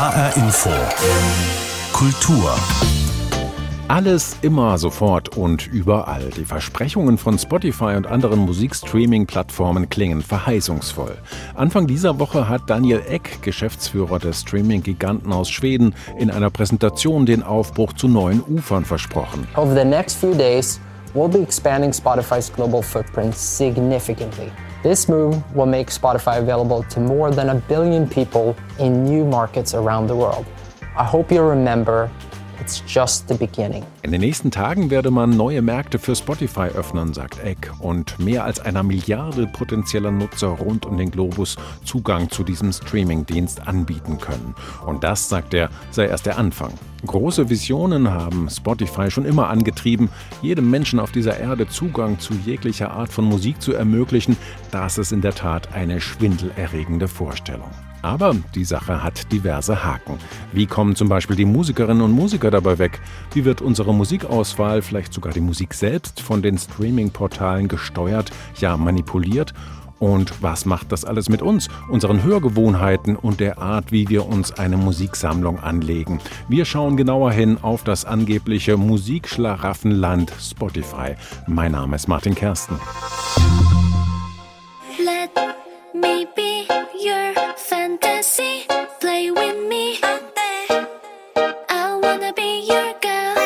HR Info. Kultur. Alles immer sofort und überall. Die Versprechungen von Spotify und anderen Musikstreaming-Plattformen klingen verheißungsvoll. Anfang dieser Woche hat Daniel Eck, Geschäftsführer des Streaming-Giganten aus Schweden, in einer Präsentation den Aufbruch zu neuen Ufern versprochen. Over the next few days, we'll be expanding Spotify's global footprint significantly. This move will make Spotify available to more than a billion people in new markets around the world. I hope you'll remember It's just the beginning. In den nächsten Tagen werde man neue Märkte für Spotify öffnen, sagt Eck, und mehr als einer Milliarde potenzieller Nutzer rund um den Globus Zugang zu diesem Streamingdienst anbieten können. Und das, sagt er, sei erst der Anfang. Große Visionen haben Spotify schon immer angetrieben, jedem Menschen auf dieser Erde Zugang zu jeglicher Art von Musik zu ermöglichen. Das ist in der Tat eine schwindelerregende Vorstellung. Aber die Sache hat diverse Haken. Wie kommen zum Beispiel die Musikerinnen und Musiker dabei weg? Wie wird unsere Musikauswahl, vielleicht sogar die Musik selbst, von den Streaming-Portalen gesteuert, ja manipuliert? Und was macht das alles mit uns, unseren Hörgewohnheiten und der Art, wie wir uns eine Musiksammlung anlegen? Wir schauen genauer hin auf das angebliche Musikschlaraffenland Spotify. Mein Name ist Martin Kersten. Let me your fantasy. Play with me. I wanna be your girl.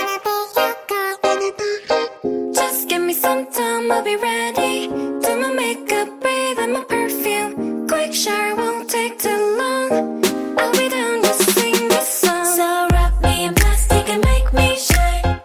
Just give me some time, I'll be ready. Do my makeup, breathe, and my perfume. Quick shower won't take too long. I'll be down to sing this song. So wrap me in plastic and make me shine.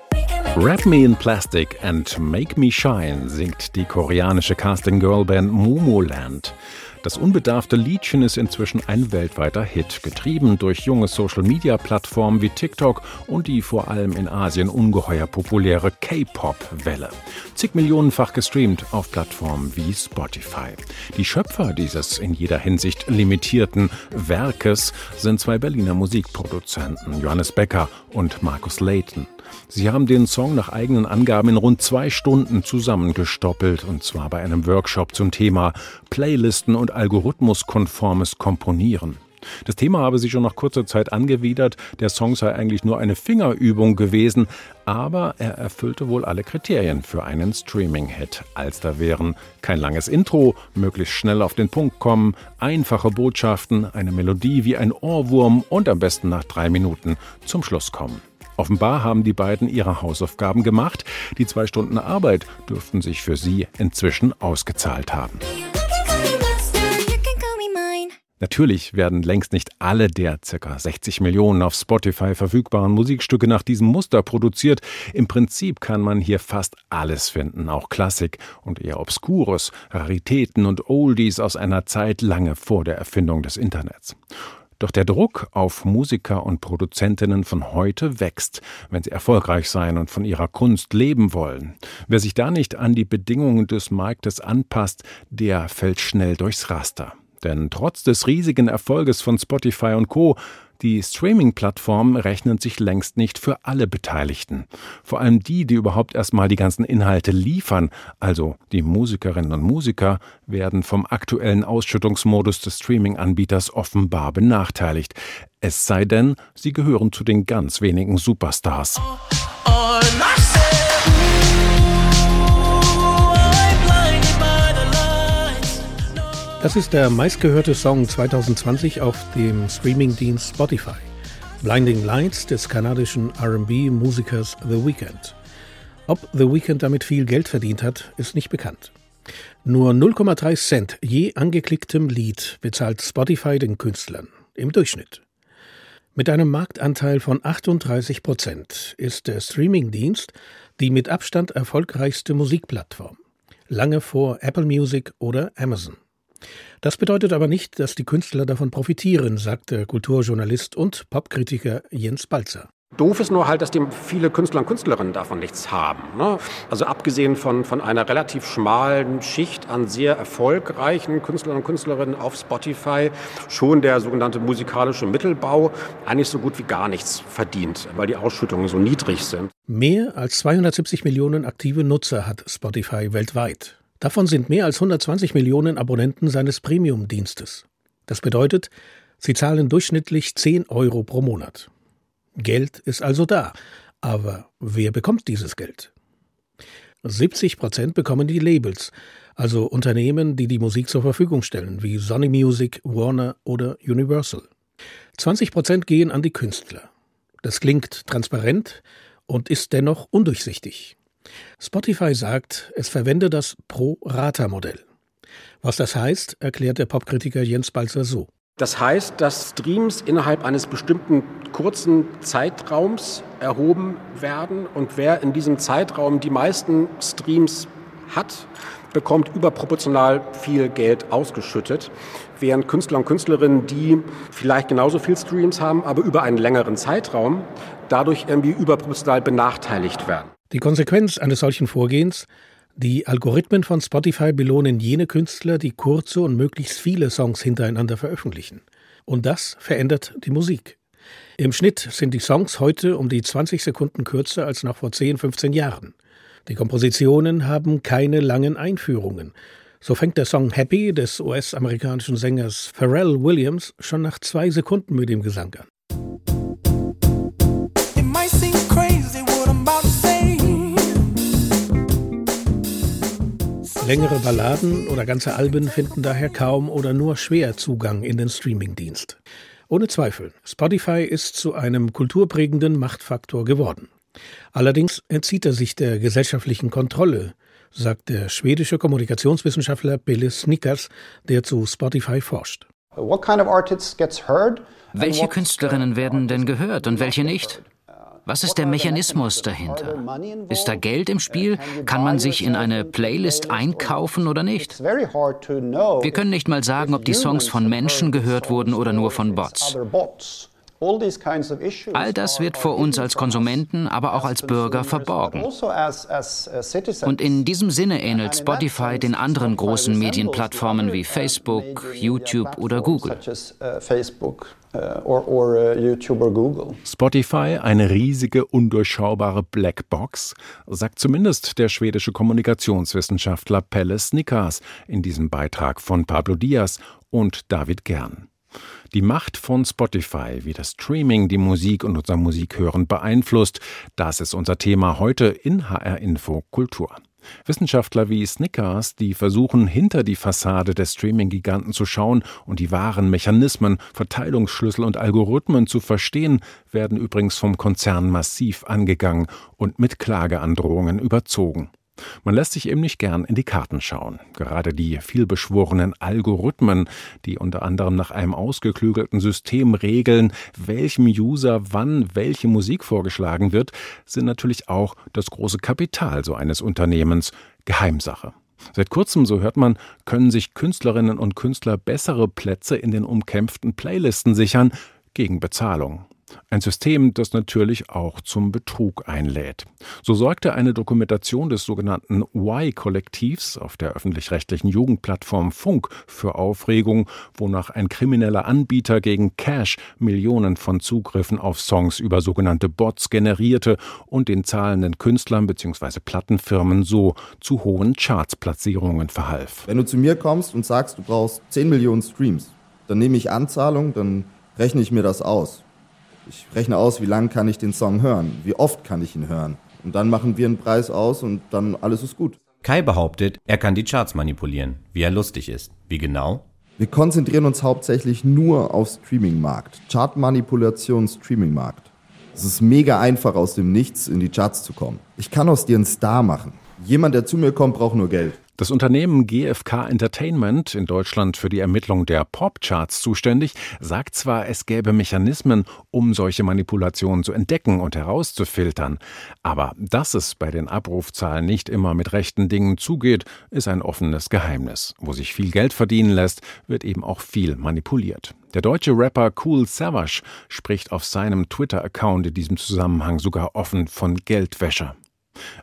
Wrap Me in Plastic and Make Me Shine singt die koreanische Casting-Girl-Band Momoland. Das unbedarfte Liedchen ist inzwischen ein weltweiter Hit, getrieben durch junge Social-Media-Plattformen wie TikTok und die vor allem in Asien ungeheuer populäre K-Pop-Welle. Zig Millionenfach gestreamt auf Plattformen wie Spotify. Die Schöpfer dieses in jeder Hinsicht limitierten Werkes sind zwei Berliner Musikproduzenten, Johannes Becker und Markus Layton. Sie haben den Song nach eigenen Angaben in rund zwei Stunden zusammengestoppelt, und zwar bei einem Workshop zum Thema Playlisten und algorithmuskonformes Komponieren. Das Thema habe sie schon nach kurzer Zeit angewidert, der Song sei eigentlich nur eine Fingerübung gewesen, aber er erfüllte wohl alle Kriterien für einen Streaming-Hit, als da wären kein langes Intro, möglichst schnell auf den Punkt kommen, einfache Botschaften, eine Melodie wie ein Ohrwurm und am besten nach drei Minuten zum Schluss kommen. Offenbar haben die beiden ihre Hausaufgaben gemacht. Die zwei Stunden Arbeit dürften sich für sie inzwischen ausgezahlt haben. Natürlich werden längst nicht alle der ca. 60 Millionen auf Spotify verfügbaren Musikstücke nach diesem Muster produziert. Im Prinzip kann man hier fast alles finden, auch Klassik und eher Obskures, Raritäten und Oldies aus einer Zeit lange vor der Erfindung des Internets. Doch der Druck auf Musiker und Produzentinnen von heute wächst, wenn sie erfolgreich sein und von ihrer Kunst leben wollen. Wer sich da nicht an die Bedingungen des Marktes anpasst, der fällt schnell durchs Raster. Denn trotz des riesigen Erfolges von Spotify und Co die Streaming-Plattformen rechnen sich längst nicht für alle Beteiligten. Vor allem die, die überhaupt erstmal die ganzen Inhalte liefern, also die Musikerinnen und Musiker, werden vom aktuellen Ausschüttungsmodus des Streaming-Anbieters offenbar benachteiligt. Es sei denn, sie gehören zu den ganz wenigen Superstars. Oh, oh, Das ist der meistgehörte Song 2020 auf dem Streamingdienst Spotify. Blinding Lights des kanadischen RB-Musikers The Weeknd. Ob The Weeknd damit viel Geld verdient hat, ist nicht bekannt. Nur 0,3 Cent je angeklicktem Lied bezahlt Spotify den Künstlern im Durchschnitt. Mit einem Marktanteil von 38 Prozent ist der Streamingdienst die mit Abstand erfolgreichste Musikplattform, lange vor Apple Music oder Amazon. Das bedeutet aber nicht, dass die Künstler davon profitieren, sagt der Kulturjournalist und Popkritiker Jens Balzer. Doof ist nur halt, dass die viele Künstler und Künstlerinnen davon nichts haben. Ne? Also abgesehen von, von einer relativ schmalen Schicht an sehr erfolgreichen Künstlern und Künstlerinnen auf Spotify schon der sogenannte musikalische Mittelbau eigentlich so gut wie gar nichts verdient, weil die Ausschüttungen so niedrig sind. Mehr als 270 Millionen aktive Nutzer hat Spotify weltweit. Davon sind mehr als 120 Millionen Abonnenten seines Premium-Dienstes. Das bedeutet, Sie zahlen durchschnittlich 10 Euro pro Monat. Geld ist also da, aber wer bekommt dieses Geld? 70 Prozent bekommen die Labels, also Unternehmen, die die Musik zur Verfügung stellen, wie Sony Music, Warner oder Universal. 20 Prozent gehen an die Künstler. Das klingt transparent und ist dennoch undurchsichtig. Spotify sagt, es verwende das Pro-Rata-Modell. Was das heißt, erklärt der Popkritiker Jens Balzer so. Das heißt, dass Streams innerhalb eines bestimmten kurzen Zeitraums erhoben werden und wer in diesem Zeitraum die meisten Streams hat, bekommt überproportional viel Geld ausgeschüttet, während Künstler und Künstlerinnen, die vielleicht genauso viel Streams haben, aber über einen längeren Zeitraum, dadurch irgendwie überproportional benachteiligt werden. Die Konsequenz eines solchen Vorgehens die Algorithmen von Spotify belohnen jene Künstler, die kurze und möglichst viele Songs hintereinander veröffentlichen. Und das verändert die Musik. Im Schnitt sind die Songs heute um die 20 Sekunden kürzer als noch vor 10, 15 Jahren. Die Kompositionen haben keine langen Einführungen. So fängt der Song Happy des US-amerikanischen Sängers Pharrell Williams schon nach zwei Sekunden mit dem Gesang an. Längere Balladen oder ganze Alben finden daher kaum oder nur schwer Zugang in den Streamingdienst. Ohne Zweifel, Spotify ist zu einem kulturprägenden Machtfaktor geworden. Allerdings entzieht er sich der gesellschaftlichen Kontrolle, sagt der schwedische Kommunikationswissenschaftler Billy Snickers, der zu Spotify forscht. Welche Künstlerinnen werden denn gehört und welche nicht? Was ist der Mechanismus dahinter? Ist da Geld im Spiel? Kann man sich in eine Playlist einkaufen oder nicht? Wir können nicht mal sagen, ob die Songs von Menschen gehört wurden oder nur von Bots. All das wird vor uns als Konsumenten, aber auch als Bürger verborgen. Und in diesem Sinne ähnelt Spotify den anderen großen Medienplattformen wie Facebook, YouTube oder Google. Spotify, eine riesige, undurchschaubare Blackbox, sagt zumindest der schwedische Kommunikationswissenschaftler Pelle Snickers in diesem Beitrag von Pablo Diaz und David Gern. Die Macht von Spotify, wie das Streaming die Musik und unser Musikhören beeinflusst, das ist unser Thema heute in HR Info Kultur. Wissenschaftler wie Snickers, die versuchen, hinter die Fassade der Streaming-Giganten zu schauen und die wahren Mechanismen, Verteilungsschlüssel und Algorithmen zu verstehen, werden übrigens vom Konzern massiv angegangen und mit Klageandrohungen überzogen. Man lässt sich eben nicht gern in die Karten schauen. Gerade die vielbeschworenen Algorithmen, die unter anderem nach einem ausgeklügelten System regeln, welchem User wann welche Musik vorgeschlagen wird, sind natürlich auch das große Kapital so eines Unternehmens, Geheimsache. Seit kurzem, so hört man, können sich Künstlerinnen und Künstler bessere Plätze in den umkämpften Playlisten sichern gegen Bezahlung. Ein System, das natürlich auch zum Betrug einlädt. So sorgte eine Dokumentation des sogenannten Y-Kollektivs auf der öffentlich-rechtlichen Jugendplattform Funk für Aufregung, wonach ein krimineller Anbieter gegen Cash Millionen von Zugriffen auf Songs über sogenannte Bots generierte und den zahlenden Künstlern bzw. Plattenfirmen so zu hohen Chartsplatzierungen verhalf. Wenn du zu mir kommst und sagst, du brauchst 10 Millionen Streams, dann nehme ich Anzahlung, dann rechne ich mir das aus. Ich rechne aus, wie lange kann ich den Song hören, wie oft kann ich ihn hören. Und dann machen wir einen Preis aus und dann alles ist gut. Kai behauptet, er kann die Charts manipulieren, wie er lustig ist. Wie genau? Wir konzentrieren uns hauptsächlich nur auf Streaming-Markt. Chartmanipulation, Streaming-Markt. Es ist mega einfach, aus dem Nichts in die Charts zu kommen. Ich kann aus dir einen Star machen. Jemand, der zu mir kommt, braucht nur Geld. Das Unternehmen GfK Entertainment, in Deutschland für die Ermittlung der Popcharts zuständig, sagt zwar, es gäbe Mechanismen, um solche Manipulationen zu entdecken und herauszufiltern, aber dass es bei den Abrufzahlen nicht immer mit rechten Dingen zugeht, ist ein offenes Geheimnis. Wo sich viel Geld verdienen lässt, wird eben auch viel manipuliert. Der deutsche Rapper Cool Savage spricht auf seinem Twitter-Account in diesem Zusammenhang sogar offen von Geldwäsche.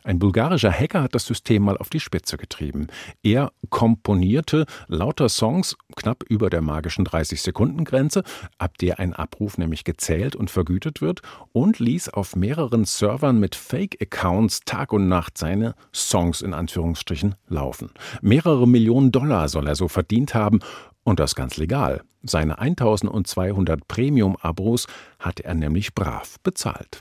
Ein bulgarischer Hacker hat das System mal auf die Spitze getrieben. Er komponierte lauter Songs knapp über der magischen 30-Sekunden-Grenze, ab der ein Abruf nämlich gezählt und vergütet wird, und ließ auf mehreren Servern mit Fake-Accounts Tag und Nacht seine Songs in Anführungsstrichen laufen. Mehrere Millionen Dollar soll er so verdient haben Und das ganz legal. Seine 1200 Premium-Abos hat er nämlich brav bezahlt.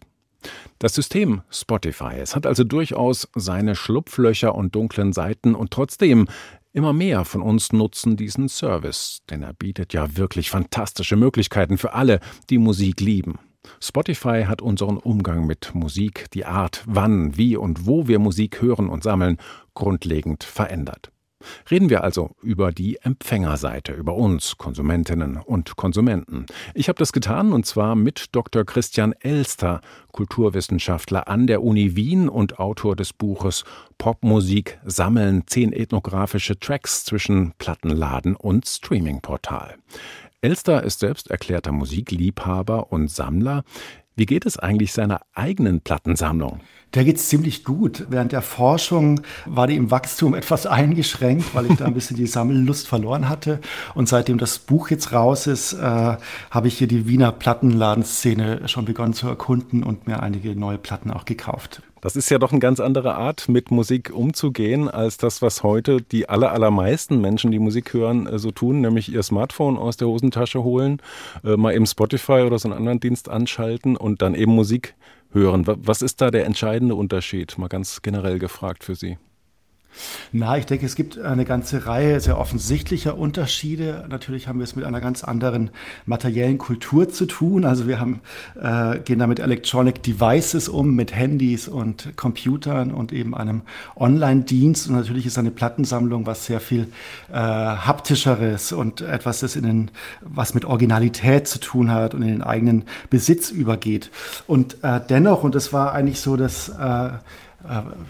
Das System Spotify, es hat also durchaus seine Schlupflöcher und dunklen Seiten und trotzdem immer mehr von uns nutzen diesen Service, denn er bietet ja wirklich fantastische Möglichkeiten für alle, die Musik lieben. Spotify hat unseren Umgang mit Musik, die Art, wann, wie und wo wir Musik hören und sammeln, grundlegend verändert. Reden wir also über die Empfängerseite, über uns Konsumentinnen und Konsumenten. Ich habe das getan und zwar mit Dr. Christian Elster, Kulturwissenschaftler an der Uni Wien und Autor des Buches Popmusik sammeln zehn ethnografische Tracks zwischen Plattenladen und Streamingportal. Elster ist selbst erklärter Musikliebhaber und Sammler. Wie geht es eigentlich seiner eigenen Plattensammlung? Der geht ziemlich gut. Während der Forschung war die im Wachstum etwas eingeschränkt, weil ich da ein bisschen die Sammellust verloren hatte. Und seitdem das Buch jetzt raus ist, äh, habe ich hier die Wiener Plattenladenszene schon begonnen zu erkunden und mir einige neue Platten auch gekauft. Das ist ja doch eine ganz andere Art, mit Musik umzugehen, als das, was heute die aller, allermeisten Menschen, die Musik hören, äh, so tun, nämlich ihr Smartphone aus der Hosentasche holen, äh, mal eben Spotify oder so einen anderen Dienst anschalten und dann eben Musik hören. Was ist da der entscheidende Unterschied, mal ganz generell gefragt für Sie? Na, ich denke, es gibt eine ganze Reihe sehr offensichtlicher Unterschiede. Natürlich haben wir es mit einer ganz anderen materiellen Kultur zu tun. Also wir haben, äh, gehen da mit Electronic Devices um, mit Handys und Computern und eben einem Online-Dienst. Und natürlich ist eine Plattensammlung was sehr viel äh, haptischeres und etwas, das in den, was mit Originalität zu tun hat und in den eigenen Besitz übergeht. Und äh, dennoch, und das war eigentlich so, dass äh, äh,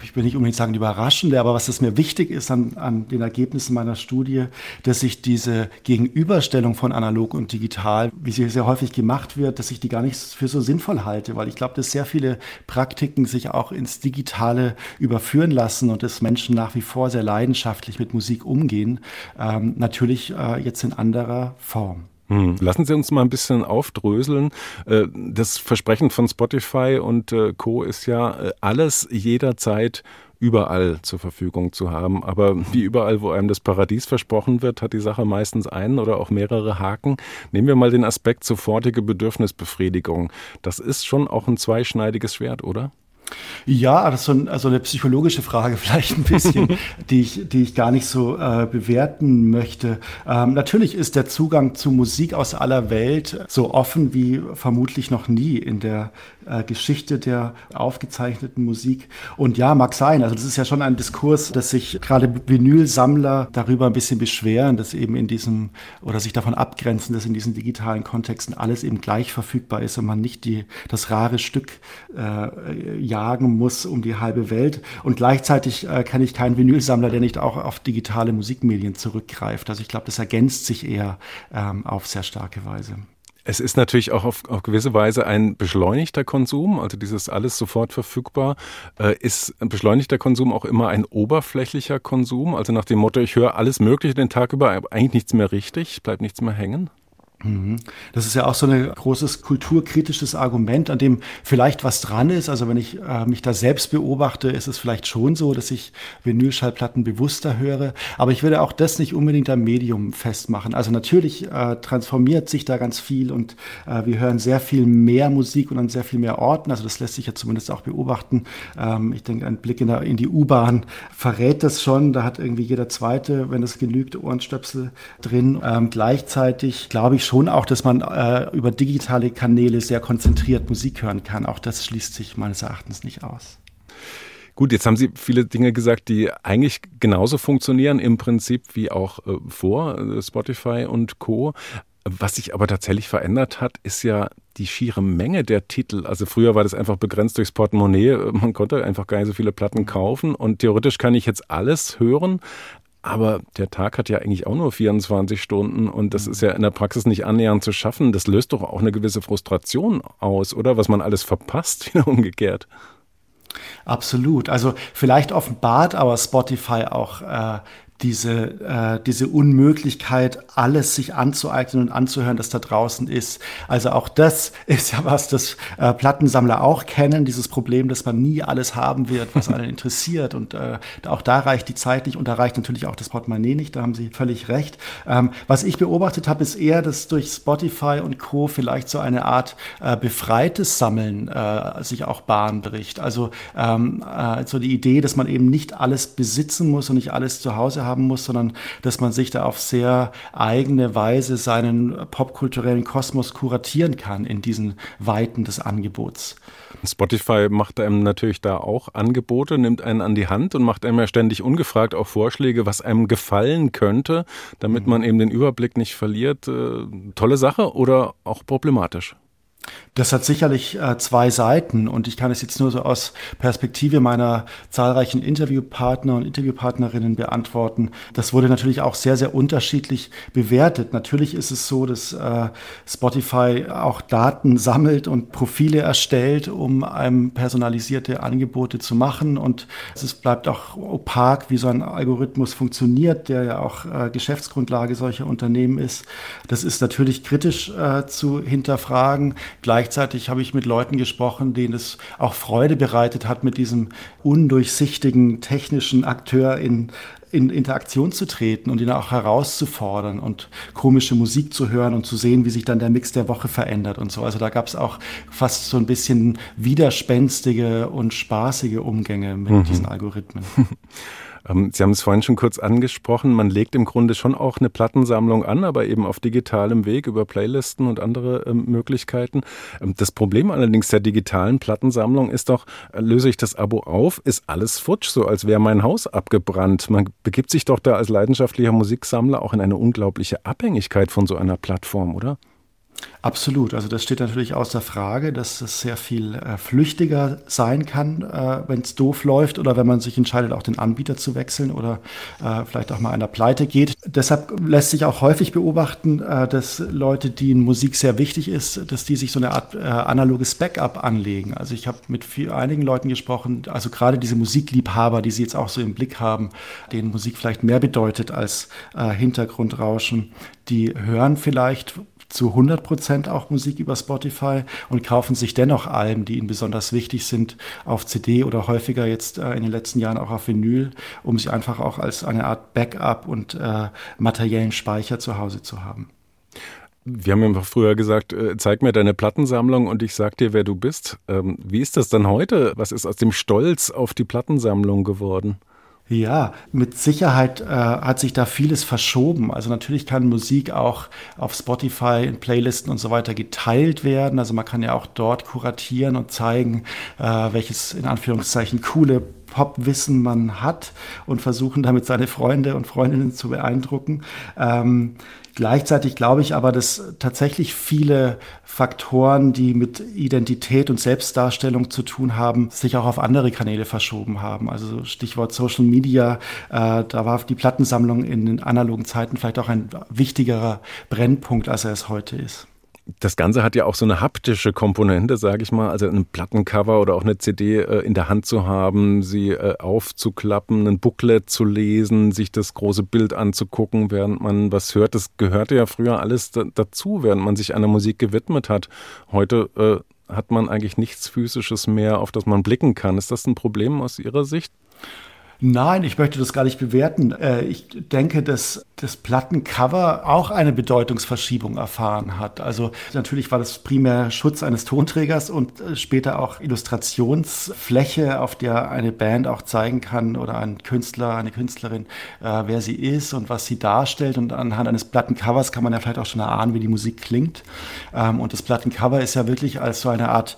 ich will nicht unbedingt sagen die überraschende, aber was es mir wichtig ist an, an den Ergebnissen meiner Studie, dass sich diese Gegenüberstellung von analog und digital, wie sie sehr häufig gemacht wird, dass ich die gar nicht für so sinnvoll halte, weil ich glaube, dass sehr viele Praktiken sich auch ins Digitale überführen lassen und dass Menschen nach wie vor sehr leidenschaftlich mit Musik umgehen, ähm, natürlich äh, jetzt in anderer Form. Hm. Lassen Sie uns mal ein bisschen aufdröseln. Äh, das Versprechen von Spotify und äh, Co. ist ja, äh, alles jederzeit überall zur Verfügung zu haben. Aber wie überall, wo einem das Paradies versprochen wird, hat die Sache meistens einen oder auch mehrere Haken. Nehmen wir mal den Aspekt sofortige Bedürfnisbefriedigung. Das ist schon auch ein zweischneidiges Schwert, oder? Ja, das ist so ein, also eine psychologische Frage vielleicht ein bisschen, die, ich, die ich gar nicht so äh, bewerten möchte. Ähm, natürlich ist der Zugang zu Musik aus aller Welt so offen wie vermutlich noch nie in der äh, Geschichte der aufgezeichneten Musik. Und ja, mag sein. Also das ist ja schon ein Diskurs, dass sich gerade Vinylsammler darüber ein bisschen beschweren, dass eben in diesem oder sich davon abgrenzen, dass in diesen digitalen Kontexten alles eben gleich verfügbar ist und man nicht die, das rare Stück äh, jagen muss um die halbe Welt. Und gleichzeitig äh, kenne ich keinen Vinylsammler, der nicht auch auf digitale Musikmedien zurückgreift. Also ich glaube, das ergänzt sich eher ähm, auf sehr starke Weise. Es ist natürlich auch auf, auf gewisse Weise ein beschleunigter Konsum, also dieses alles sofort verfügbar. Äh, ist beschleunigter Konsum auch immer ein oberflächlicher Konsum? Also nach dem Motto, ich höre alles Mögliche den Tag über, aber eigentlich nichts mehr richtig, bleibt nichts mehr hängen? Mhm. Das ist ja auch so ein großes kulturkritisches Argument, an dem vielleicht was dran ist. Also wenn ich äh, mich da selbst beobachte, ist es vielleicht schon so, dass ich Vinylschallplatten bewusster höre. Aber ich würde auch das nicht unbedingt am Medium festmachen. Also natürlich äh, transformiert sich da ganz viel und äh, wir hören sehr viel mehr Musik und an sehr viel mehr Orten. Also das lässt sich ja zumindest auch beobachten. Ähm, ich denke, ein Blick in, der, in die U-Bahn verrät das schon. Da hat irgendwie jeder Zweite, wenn es genügt, Ohrenstöpsel drin. Ähm, gleichzeitig glaube ich schon auch, dass man äh, über digitale Kanäle sehr konzentriert Musik hören kann. Auch das schließt sich meines Erachtens nicht aus. Gut, jetzt haben Sie viele Dinge gesagt, die eigentlich genauso funktionieren im Prinzip wie auch äh, vor äh, Spotify und Co. Was sich aber tatsächlich verändert hat, ist ja die schiere Menge der Titel. Also früher war das einfach begrenzt durchs Portemonnaie. Man konnte einfach gar nicht so viele Platten kaufen und theoretisch kann ich jetzt alles hören. Aber der Tag hat ja eigentlich auch nur 24 Stunden und das ist ja in der Praxis nicht annähernd zu schaffen. Das löst doch auch eine gewisse Frustration aus, oder? Was man alles verpasst, wieder umgekehrt. Absolut. Also vielleicht offenbart aber Spotify auch äh, diese, äh, diese Unmöglichkeit, alles sich anzueignen und anzuhören, das da draußen ist. Also auch das ist ja was, das äh, Plattensammler auch kennen, dieses Problem, dass man nie alles haben wird, was einen interessiert. Und äh, auch da reicht die Zeit nicht und da reicht natürlich auch das Portemonnaie nicht, da haben Sie völlig recht. Ähm, was ich beobachtet habe, ist eher, dass durch Spotify und Co. vielleicht so eine Art äh, befreites Sammeln äh, sich auch Bahn bricht. Also ähm, äh, so die Idee, dass man eben nicht alles besitzen muss und nicht alles zu Hause haben muss, sondern dass man sich da auf sehr eigene Weise seinen popkulturellen Kosmos kuratieren kann in diesen Weiten des Angebots. Spotify macht einem natürlich da auch Angebote, nimmt einen an die Hand und macht einem ja ständig ungefragt auch Vorschläge, was einem gefallen könnte, damit mhm. man eben den Überblick nicht verliert. Äh, tolle Sache oder auch problematisch? Das hat sicherlich äh, zwei Seiten und ich kann es jetzt nur so aus Perspektive meiner zahlreichen Interviewpartner und Interviewpartnerinnen beantworten. Das wurde natürlich auch sehr, sehr unterschiedlich bewertet. Natürlich ist es so, dass äh, Spotify auch Daten sammelt und Profile erstellt, um einem personalisierte Angebote zu machen und es bleibt auch opak, wie so ein Algorithmus funktioniert, der ja auch äh, Geschäftsgrundlage solcher Unternehmen ist. Das ist natürlich kritisch äh, zu hinterfragen. Gleichzeitig habe ich mit Leuten gesprochen, denen es auch Freude bereitet hat, mit diesem undurchsichtigen technischen Akteur in, in Interaktion zu treten und ihn auch herauszufordern und komische Musik zu hören und zu sehen, wie sich dann der Mix der Woche verändert und so. Also da gab es auch fast so ein bisschen widerspenstige und spaßige Umgänge mit mhm. diesen Algorithmen. Ähm, Sie haben es vorhin schon kurz angesprochen, man legt im Grunde schon auch eine Plattensammlung an, aber eben auf digitalem Weg über Playlisten und andere ähm, Möglichkeiten. Ähm, das Problem allerdings der digitalen Plattensammlung ist doch, äh, löse ich das Abo auf, ist alles futsch, so als wäre mein Haus abgebrannt. Man begibt sich doch da als leidenschaftlicher Musiksammler auch in eine unglaubliche Abhängigkeit von so einer Plattform, oder? Absolut. Also das steht natürlich außer Frage, dass es sehr viel äh, flüchtiger sein kann, äh, wenn es doof läuft oder wenn man sich entscheidet, auch den Anbieter zu wechseln oder äh, vielleicht auch mal einer Pleite geht. Deshalb lässt sich auch häufig beobachten, äh, dass Leute, denen Musik sehr wichtig ist, dass die sich so eine Art äh, analoges Backup anlegen. Also ich habe mit viel, einigen Leuten gesprochen, also gerade diese Musikliebhaber, die sie jetzt auch so im Blick haben, denen Musik vielleicht mehr bedeutet als äh, Hintergrundrauschen, die hören vielleicht zu 100 Prozent auch Musik über Spotify und kaufen sich dennoch Alben, die ihnen besonders wichtig sind, auf CD oder häufiger jetzt äh, in den letzten Jahren auch auf Vinyl, um sie einfach auch als eine Art Backup und äh, materiellen Speicher zu Hause zu haben. Wir haben ja früher gesagt, äh, zeig mir deine Plattensammlung und ich sag dir, wer du bist. Ähm, wie ist das dann heute? Was ist aus dem Stolz auf die Plattensammlung geworden? Ja, mit Sicherheit äh, hat sich da vieles verschoben. Also natürlich kann Musik auch auf Spotify in Playlisten und so weiter geteilt werden. Also man kann ja auch dort kuratieren und zeigen, äh, welches in Anführungszeichen coole Popwissen man hat und versuchen damit seine Freunde und Freundinnen zu beeindrucken. Ähm, Gleichzeitig glaube ich aber, dass tatsächlich viele Faktoren, die mit Identität und Selbstdarstellung zu tun haben, sich auch auf andere Kanäle verschoben haben. Also Stichwort Social Media, äh, da war die Plattensammlung in den analogen Zeiten vielleicht auch ein wichtigerer Brennpunkt, als er es heute ist das Ganze hat ja auch so eine haptische Komponente, sage ich mal. Also ein Plattencover oder auch eine CD äh, in der Hand zu haben, sie äh, aufzuklappen, ein Booklet zu lesen, sich das große Bild anzugucken, während man was hört. Das gehörte ja früher alles dazu, während man sich einer Musik gewidmet hat. Heute äh, hat man eigentlich nichts Physisches mehr, auf das man blicken kann. Ist das ein Problem aus Ihrer Sicht? Nein, ich möchte das gar nicht bewerten. Äh, ich denke, dass das Plattencover auch eine Bedeutungsverschiebung erfahren hat. Also natürlich war das primär Schutz eines Tonträgers und äh, später auch Illustrationsfläche, auf der eine Band auch zeigen kann oder ein Künstler, eine Künstlerin, äh, wer sie ist und was sie darstellt. Und anhand eines Plattencovers kann man ja vielleicht auch schon erahnen, wie die Musik klingt. Ähm, und das Plattencover ist ja wirklich als so eine Art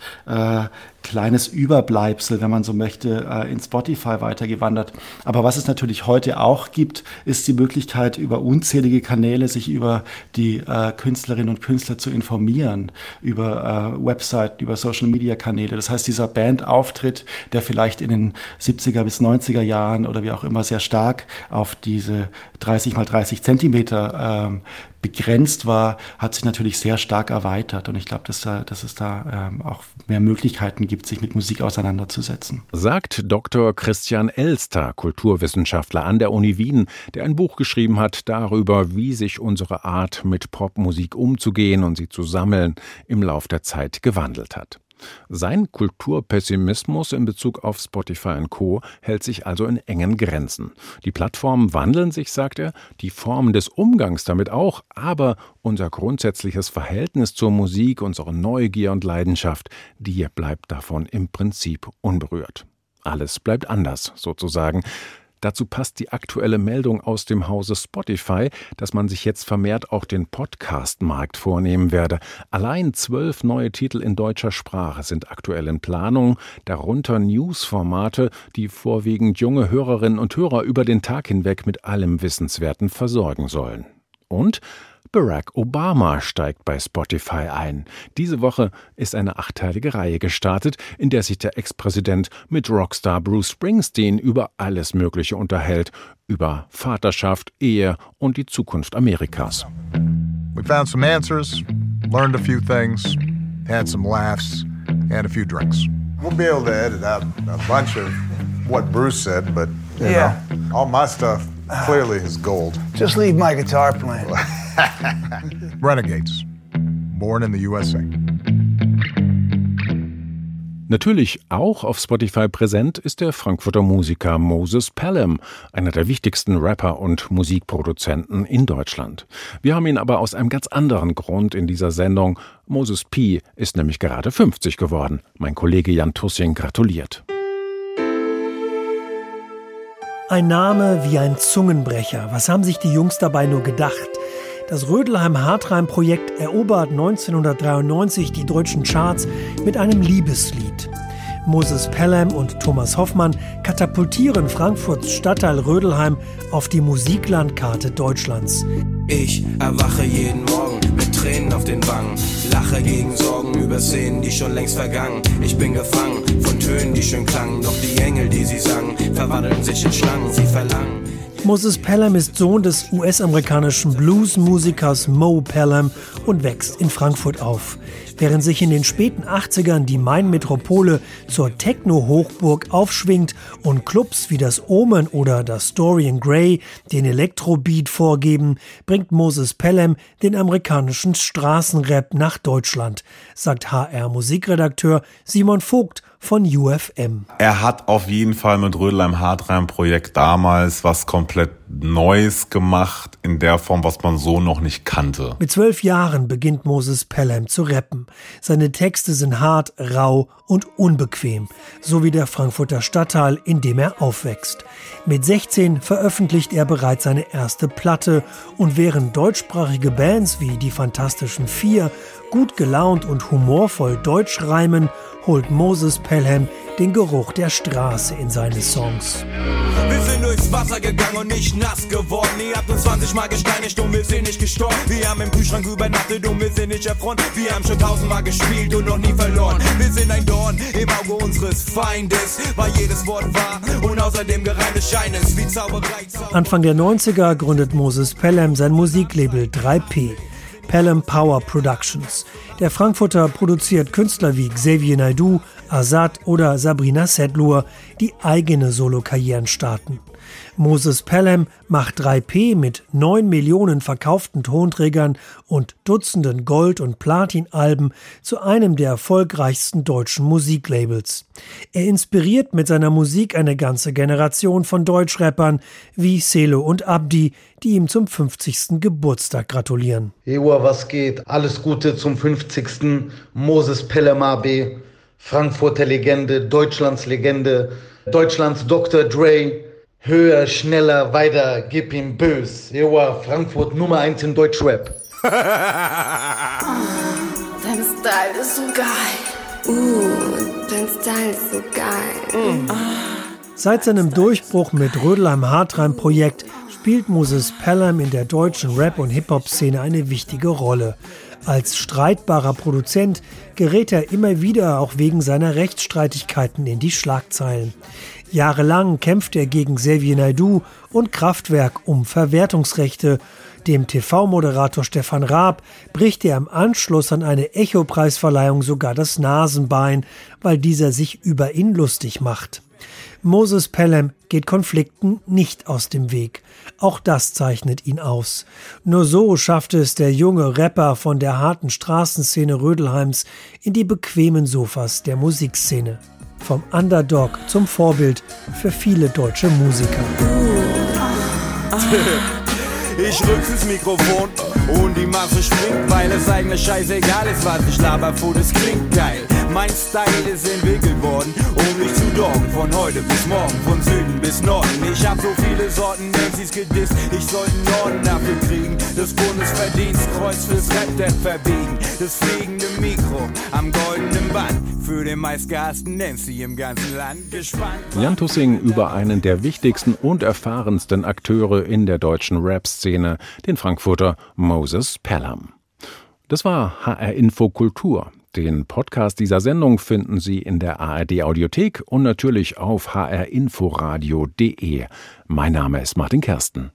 kleines Überbleibsel, wenn man so möchte, äh, in Spotify weitergewandert. Aber was es natürlich heute auch gibt, ist die Möglichkeit, über unzählige Kanäle sich über die äh, Künstlerinnen und Künstler zu informieren, über äh, Webseiten, über Social-Media-Kanäle. Das heißt, dieser Bandauftritt, der vielleicht in den 70er bis 90er Jahren oder wie auch immer sehr stark auf diese 30 mal 30 Zentimeter ähm, begrenzt war, hat sich natürlich sehr stark erweitert. Und ich glaube, dass, da, dass es da ähm, auch mehr Möglichkeiten gibt, sich mit Musik auseinanderzusetzen. Sagt Dr. Christian Elster, Kulturwissenschaftler an der Uni Wien, der ein Buch geschrieben hat darüber, wie sich unsere Art, mit Popmusik umzugehen und sie zu sammeln, im Lauf der Zeit gewandelt hat. Sein Kulturpessimismus in Bezug auf Spotify und Co. hält sich also in engen Grenzen. Die Plattformen wandeln sich, sagt er, die Formen des Umgangs damit auch, aber unser grundsätzliches Verhältnis zur Musik, unsere Neugier und Leidenschaft, die bleibt davon im Prinzip unberührt. Alles bleibt anders, sozusagen. Dazu passt die aktuelle Meldung aus dem Hause Spotify, dass man sich jetzt vermehrt auch den Podcast-Markt vornehmen werde. Allein zwölf neue Titel in deutscher Sprache sind aktuell in Planung, darunter News-Formate, die vorwiegend junge Hörerinnen und Hörer über den Tag hinweg mit allem Wissenswerten versorgen sollen. Und Barack Obama steigt bei Spotify ein. Diese Woche ist eine achteilige Reihe gestartet, in der sich der Ex-Präsident mit Rockstar Bruce Springsteen über alles Mögliche unterhält, über Vaterschaft, Ehe und die Zukunft Amerikas. We found some answers, learned a few things, had some laughs and a few drinks. We'll be able to edit out a bunch of what Bruce said, but you yeah. know, all my stuff clearly is gold. Just leave my guitar playing. Renegades. Born in the USA. Natürlich auch auf Spotify präsent ist der Frankfurter Musiker Moses Pelham, einer der wichtigsten Rapper und Musikproduzenten in Deutschland. Wir haben ihn aber aus einem ganz anderen Grund in dieser Sendung. Moses P. ist nämlich gerade 50 geworden. Mein Kollege Jan Tussing gratuliert. Ein Name wie ein Zungenbrecher. Was haben sich die Jungs dabei nur gedacht? Das Rödelheim-Hartheim-Projekt erobert 1993 die deutschen Charts mit einem Liebeslied. Moses Pelham und Thomas Hoffmann katapultieren Frankfurts Stadtteil Rödelheim auf die Musiklandkarte Deutschlands. Ich erwache jeden Morgen mit Tränen auf den Wangen, lache gegen Sorgen über Szenen, die schon längst vergangen. Ich bin gefangen von Tönen, die schön klangen, doch die Engel, die sie sangen, verwandeln sich in Schlangen, sie verlangen Moses Pelham ist Sohn des US-amerikanischen Bluesmusikers Mo Pelham und wächst in Frankfurt auf. Während sich in den späten 80ern die Main-Metropole zur Techno-Hochburg aufschwingt und Clubs wie das Omen oder das Dorian Gray den Elektrobeat vorgeben, bringt Moses Pelham den amerikanischen Straßenrap nach Deutschland, sagt HR-Musikredakteur Simon Vogt von UFM. Er hat auf jeden Fall mit Rödelheim Hartreim Projekt damals was komplett Neues gemacht in der Form, was man so noch nicht kannte. Mit zwölf Jahren beginnt Moses Pelham zu rappen. Seine Texte sind hart, rau und unbequem, so wie der Frankfurter Stadtteil, in dem er aufwächst. Mit 16 veröffentlicht er bereits seine erste Platte und während deutschsprachige Bands wie die Fantastischen Vier gut gelaunt und humorvoll Deutsch reimen, holt Moses Pelham den Geruch der Straße in seine Songs. Wir sind durchs Wasser gegangen und nicht nass geworden. Ihr habt uns 20 Mal gesteinigt und wir sind nicht gestorben. Wir haben im Kühlschrank übernachtet und wir sind nicht erfreut. Wir haben schon tausendmal gespielt und noch nie verloren. Wir sind ein Dorn im Auge unseres Feindes, weil jedes Wort wahr und außerdem gereimtes Scheines wie Zauberei. Zauberei. Anfang der 90er gründet Moses Pelham sein Musiklabel 3P. Pelham Power Productions. Der Frankfurter produziert Künstler wie Xavier Naidoo, Azad oder Sabrina Sedlur, die eigene Solokarrieren starten. Moses Pelham macht 3P mit 9 Millionen verkauften Tonträgern und Dutzenden Gold- und Platin-Alben zu einem der erfolgreichsten deutschen Musiklabels. Er inspiriert mit seiner Musik eine ganze Generation von Deutschrappern wie Selo und Abdi, die ihm zum 50. Geburtstag gratulieren. Ewa, was geht? Alles Gute zum 50. Moses Pelham AB, Frankfurter Legende, Deutschlands Legende, Deutschlands Dr. Dre, Höher, schneller, weiter, gib ihm bös. Joa, Frankfurt Nummer 1 in Deutschrap. Dein Style ist so geil. Uh, dein Style ist so geil. Mm. Seit seinem Durchbruch mit Rödelheim-Hartreim-Projekt spielt Moses Pelham in der deutschen Rap- und Hip-Hop-Szene eine wichtige Rolle. Als streitbarer Produzent gerät er immer wieder auch wegen seiner Rechtsstreitigkeiten in die Schlagzeilen. Jahrelang kämpft er gegen Xavier Naidoo und Kraftwerk um Verwertungsrechte. Dem TV-Moderator Stefan Raab bricht er im Anschluss an eine Echo-Preisverleihung sogar das Nasenbein, weil dieser sich über ihn lustig macht. Moses Pelham geht Konflikten nicht aus dem Weg. Auch das zeichnet ihn aus. Nur so schafft es der junge Rapper von der harten Straßenszene Rödelheims in die bequemen Sofas der Musikszene. Vom Underdog zum Vorbild für viele deutsche Musiker. Ich rück ins Mikrofon und die Masse springt, weil es eigentlich scheißegal ist, was ich laber, das klingt geil. Mein Style ist entwickelt worden, um mich zu doggen. Von heute bis morgen, von Süden bis Norden. Ich hab so viele Sorten, Nancy's gedisst. Ich soll Norden dafür kriegen. Das Bundesverdienstkreuz fürs Rap verbiegen. Das fliegende Mikro am goldenen Band. Für den meistgehassten Nancy im ganzen Land gespannt. Jan Tussing über einen der wichtigsten und erfahrensten Akteure in der deutschen Rap-Szene, den Frankfurter Moses Pelham. Das war HR Info Kultur. Den Podcast dieser Sendung finden Sie in der ARD Audiothek und natürlich auf hrinforadio.de. Mein Name ist Martin Kersten.